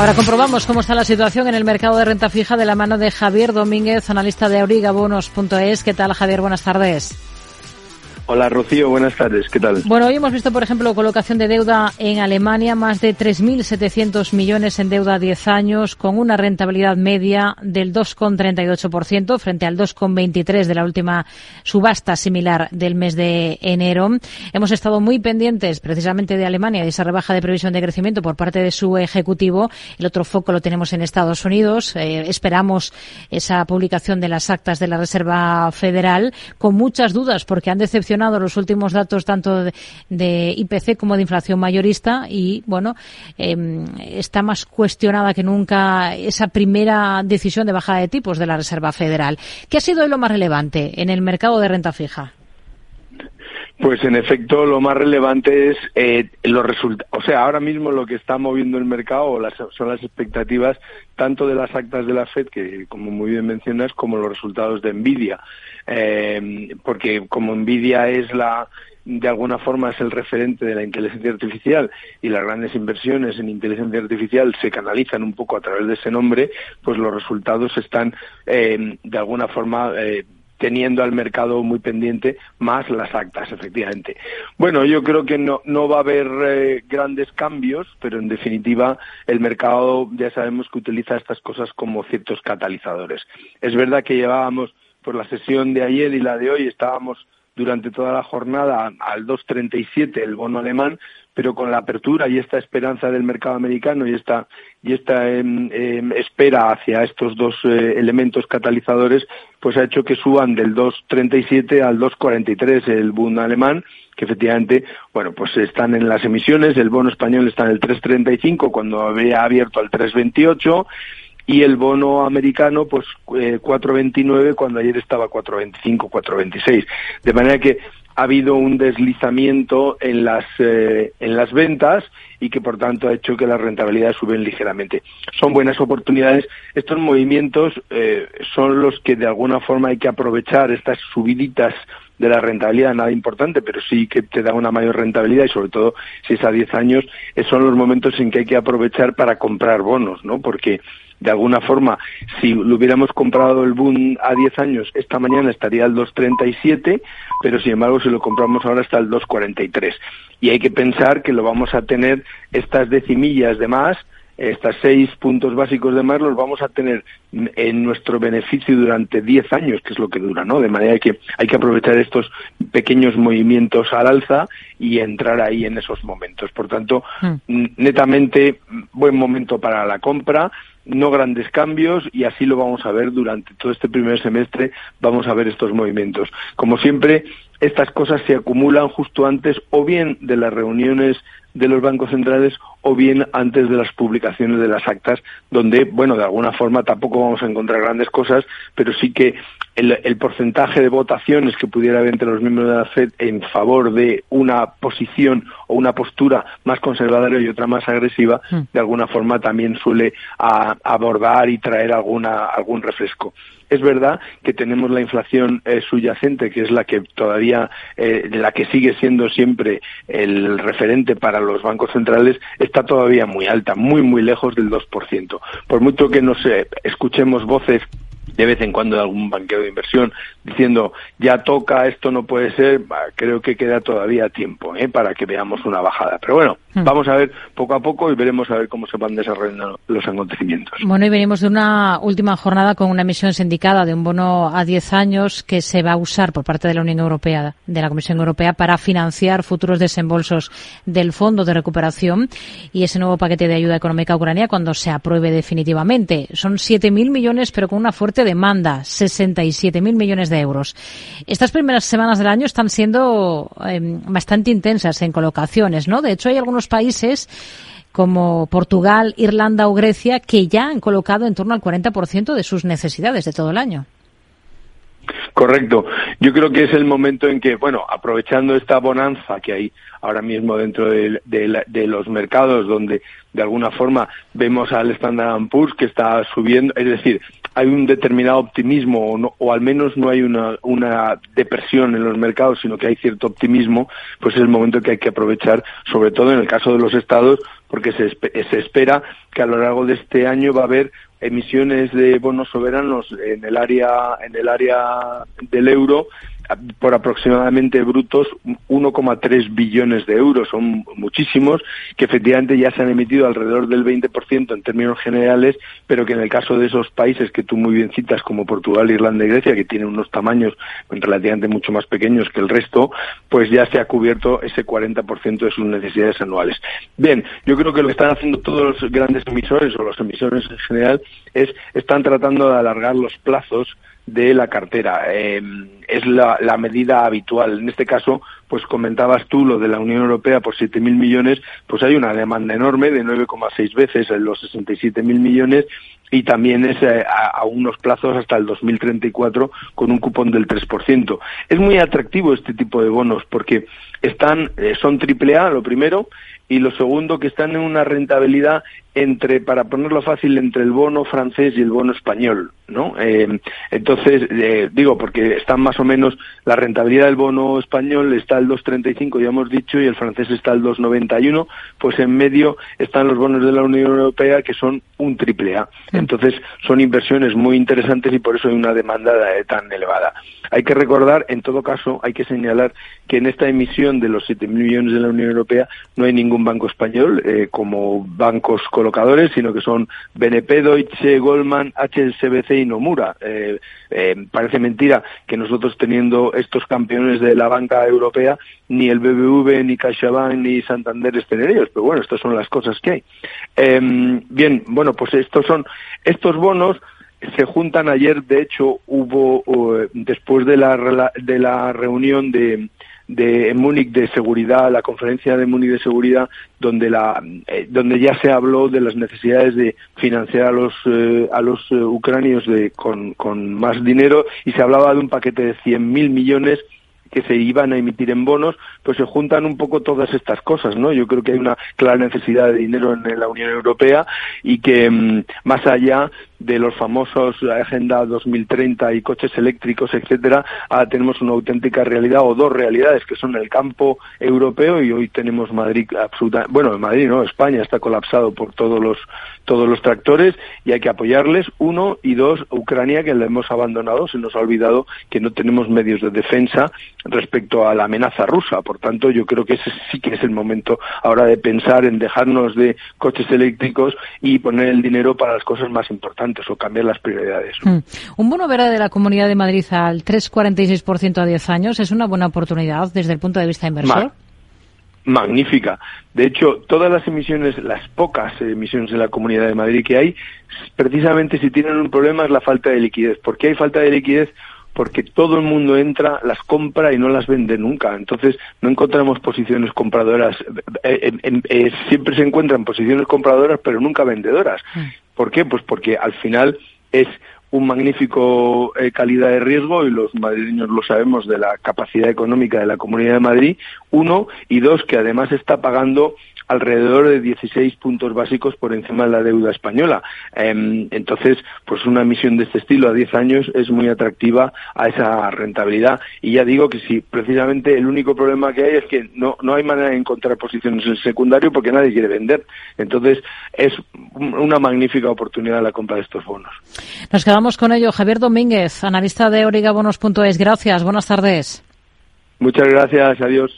Ahora comprobamos cómo está la situación en el mercado de renta fija de la mano de Javier Domínguez, analista de aurigabonos.es. ¿Qué tal, Javier? Buenas tardes. Hola Rocío, buenas tardes, ¿qué tal? Bueno, hoy hemos visto, por ejemplo, colocación de deuda en Alemania, más de 3.700 millones en deuda a 10 años, con una rentabilidad media del 2,38% frente al 2,23% de la última subasta similar del mes de enero. Hemos estado muy pendientes precisamente de Alemania, de esa rebaja de previsión de crecimiento por parte de su ejecutivo. El otro foco lo tenemos en Estados Unidos. Eh, esperamos esa publicación de las actas de la Reserva Federal con muchas dudas porque han decepcionado los últimos datos tanto de, IPC como de inflación mayorista y, bueno, em, está más cuestionada que nunca esa primera decisión de bajada de tipos de la Reserva Federal. ¿Qué ha sido lo más relevante en el mercado de renta fija? Pues en efecto lo más relevante es eh, los resultados. O sea, ahora mismo lo que está moviendo el mercado son las expectativas tanto de las actas de la Fed, que como muy bien mencionas, como los resultados de Nvidia. Eh, porque como Nvidia es la de alguna forma es el referente de la inteligencia artificial y las grandes inversiones en inteligencia artificial se canalizan un poco a través de ese nombre, pues los resultados están eh, de alguna forma eh, teniendo al mercado muy pendiente, más las actas, efectivamente. Bueno, yo creo que no, no va a haber eh, grandes cambios, pero en definitiva el mercado ya sabemos que utiliza estas cosas como ciertos catalizadores. Es verdad que llevábamos por la sesión de ayer y la de hoy estábamos durante toda la jornada al 2.37 el bono alemán, pero con la apertura y esta esperanza del mercado americano y esta y esta em, em, espera hacia estos dos eh, elementos catalizadores, pues ha hecho que suban del 2.37 al 2.43 el bono alemán, que efectivamente, bueno, pues están en las emisiones, el bono español está en el 3.35 cuando había abierto al 3.28 y el bono americano pues 4.29 eh, cuando ayer estaba 4.25, 4.26. De manera que ha habido un deslizamiento en las, eh, en las ventas y que por tanto ha hecho que las rentabilidades suben ligeramente. Son buenas oportunidades. Estos movimientos eh, son los que de alguna forma hay que aprovechar, estas subiditas de la rentabilidad, nada importante, pero sí que te da una mayor rentabilidad y sobre todo si es a 10 años, son los momentos en que hay que aprovechar para comprar bonos, ¿no? Porque de alguna forma, si lo hubiéramos comprado el boom a 10 años, esta mañana estaría al 2.37, pero sin embargo, si lo compramos ahora está al 2.43. Y hay que pensar que lo vamos a tener estas decimillas de más, estas seis puntos básicos de más los vamos a tener en nuestro beneficio durante 10 años, que es lo que dura, ¿no? De manera que hay que aprovechar estos pequeños movimientos al alza y entrar ahí en esos momentos. Por tanto, hmm. netamente buen momento para la compra no grandes cambios y así lo vamos a ver durante todo este primer semestre, vamos a ver estos movimientos. Como siempre, estas cosas se acumulan justo antes o bien de las reuniones de los bancos centrales o bien antes de las publicaciones de las actas, donde, bueno, de alguna forma tampoco vamos a encontrar grandes cosas, pero sí que el, porcentaje de votaciones que pudiera haber entre los miembros de la FED en favor de una posición o una postura más conservadora y otra más agresiva, hmm. de alguna forma también suele abordar y traer alguna, algún refresco. Es verdad que tenemos la inflación eh, subyacente, que es la que todavía, eh, la que sigue siendo siempre el referente para los bancos centrales, está todavía muy alta, muy, muy lejos del 2%. Por mucho que nos eh, escuchemos voces de vez en cuando de algún banquero de inversión diciendo ya toca, esto no puede ser, creo que queda todavía tiempo ¿eh? para que veamos una bajada. Pero bueno. Vamos a ver poco a poco y veremos a ver cómo se van desarrollando los acontecimientos. Bueno, y venimos de una última jornada con una emisión sindicada de un bono a 10 años que se va a usar por parte de la Unión Europea, de la Comisión Europea, para financiar futuros desembolsos del Fondo de Recuperación y ese nuevo paquete de ayuda económica a Ucrania cuando se apruebe definitivamente. Son 7.000 millones, pero con una fuerte demanda, 67.000 millones de euros. Estas primeras semanas del año están siendo em, bastante intensas en colocaciones, ¿no? De hecho, hay algunos países como Portugal, Irlanda o Grecia que ya han colocado en torno al 40% de sus necesidades de todo el año. Correcto. Yo creo que es el momento en que, bueno, aprovechando esta bonanza que hay ahora mismo dentro de, de, los mercados, donde de alguna forma vemos al Standard Poor's que está subiendo, es decir, hay un determinado optimismo o, o al menos no hay una, una depresión en los mercados, sino que hay cierto optimismo, pues es el momento que hay que aprovechar, sobre todo en el caso de los estados, porque se, se espera que a lo largo de este año va a haber emisiones de bonos soberanos en el área en el área del euro por aproximadamente brutos 1,3 billones de euros, son muchísimos, que efectivamente ya se han emitido alrededor del 20% en términos generales, pero que en el caso de esos países que tú muy bien citas, como Portugal, Irlanda y Grecia, que tienen unos tamaños relativamente mucho más pequeños que el resto, pues ya se ha cubierto ese 40% de sus necesidades anuales. Bien, yo creo que lo que están haciendo todos los grandes emisores o los emisores en general es están tratando de alargar los plazos de la cartera. Eh, es la, la, medida habitual. En este caso, pues comentabas tú lo de la Unión Europea por 7.000 millones, pues hay una demanda enorme de 9,6 veces en los 67.000 millones y también es eh, a, a, unos plazos hasta el 2034 con un cupón del 3%. Es muy atractivo este tipo de bonos porque están, eh, son triple A, lo primero, y lo segundo, que están en una rentabilidad entre, para ponerlo fácil, entre el bono francés y el bono español, ¿no? Eh, entonces, digo, porque están más o menos, la rentabilidad del bono español está al 2,35, ya hemos dicho, y el francés está al 2,91, pues en medio están los bonos de la Unión Europea que son un triple A. Entonces, son inversiones muy interesantes y por eso hay una demanda tan elevada. Hay que recordar, en todo caso, hay que señalar que en esta emisión de los 7.000 millones de la Unión Europea no hay ningún banco español eh, como bancos colocadores, sino que son BNP, Deutsche, Goldman, HSBC y Nomura. Eh, eh, parece mentira que nosotros teniendo estos campeones de la banca europea, ni el BBV, ni CaixaBank, ni Santander estén ellos, pero bueno, estas son las cosas que hay. Eh, bien, bueno, pues estos son estos bonos se juntan ayer, de hecho, hubo después de la de la reunión de de Múnich de seguridad, la conferencia de Múnich de seguridad, donde la eh, donde ya se habló de las necesidades de financiar a los eh, a los eh, ucranios de, con, con más dinero y se hablaba de un paquete de 100.000 millones que se iban a emitir en bonos, pues se juntan un poco todas estas cosas, ¿no? Yo creo que hay una clara necesidad de dinero en la Unión Europea y que mm, más allá de los famosos Agenda 2030 y coches eléctricos, etcétera, ahora tenemos una auténtica realidad o dos realidades que son el campo europeo y hoy tenemos Madrid absoluta, bueno, Madrid no, España está colapsado por todos los todos los tractores y hay que apoyarles uno y dos Ucrania que le hemos abandonado, se nos ha olvidado que no tenemos medios de defensa respecto a la amenaza rusa, por tanto yo creo que ese sí que es el momento ahora de pensar en dejarnos de coches eléctricos y poner el dinero para las cosas más importantes o cambiar las prioridades. Mm. Un bono verde de la Comunidad de Madrid al 3,46% a 10 años es una buena oportunidad desde el punto de vista inversor. Ma magnífica. De hecho, todas las emisiones, las pocas emisiones en la Comunidad de Madrid que hay, precisamente si tienen un problema es la falta de liquidez. ¿Por qué hay falta de liquidez? porque todo el mundo entra, las compra y no las vende nunca. Entonces no encontramos posiciones compradoras. Eh, eh, eh, siempre se encuentran posiciones compradoras, pero nunca vendedoras. ¿Por qué? Pues porque al final es un magnífico eh, calidad de riesgo y los madrileños lo sabemos de la capacidad económica de la Comunidad de Madrid, uno, y dos, que además está pagando alrededor de 16 puntos básicos por encima de la deuda española. Eh, entonces, pues una emisión de este estilo a 10 años es muy atractiva a esa rentabilidad. Y ya digo que si precisamente el único problema que hay es que no, no hay manera de encontrar posiciones en el secundario porque nadie quiere vender. Entonces, es una magnífica oportunidad la compra de estos bonos. Nos quedamos con ello. Javier Domínguez, analista de origabonos.es. Gracias. Buenas tardes. Muchas gracias. Adiós.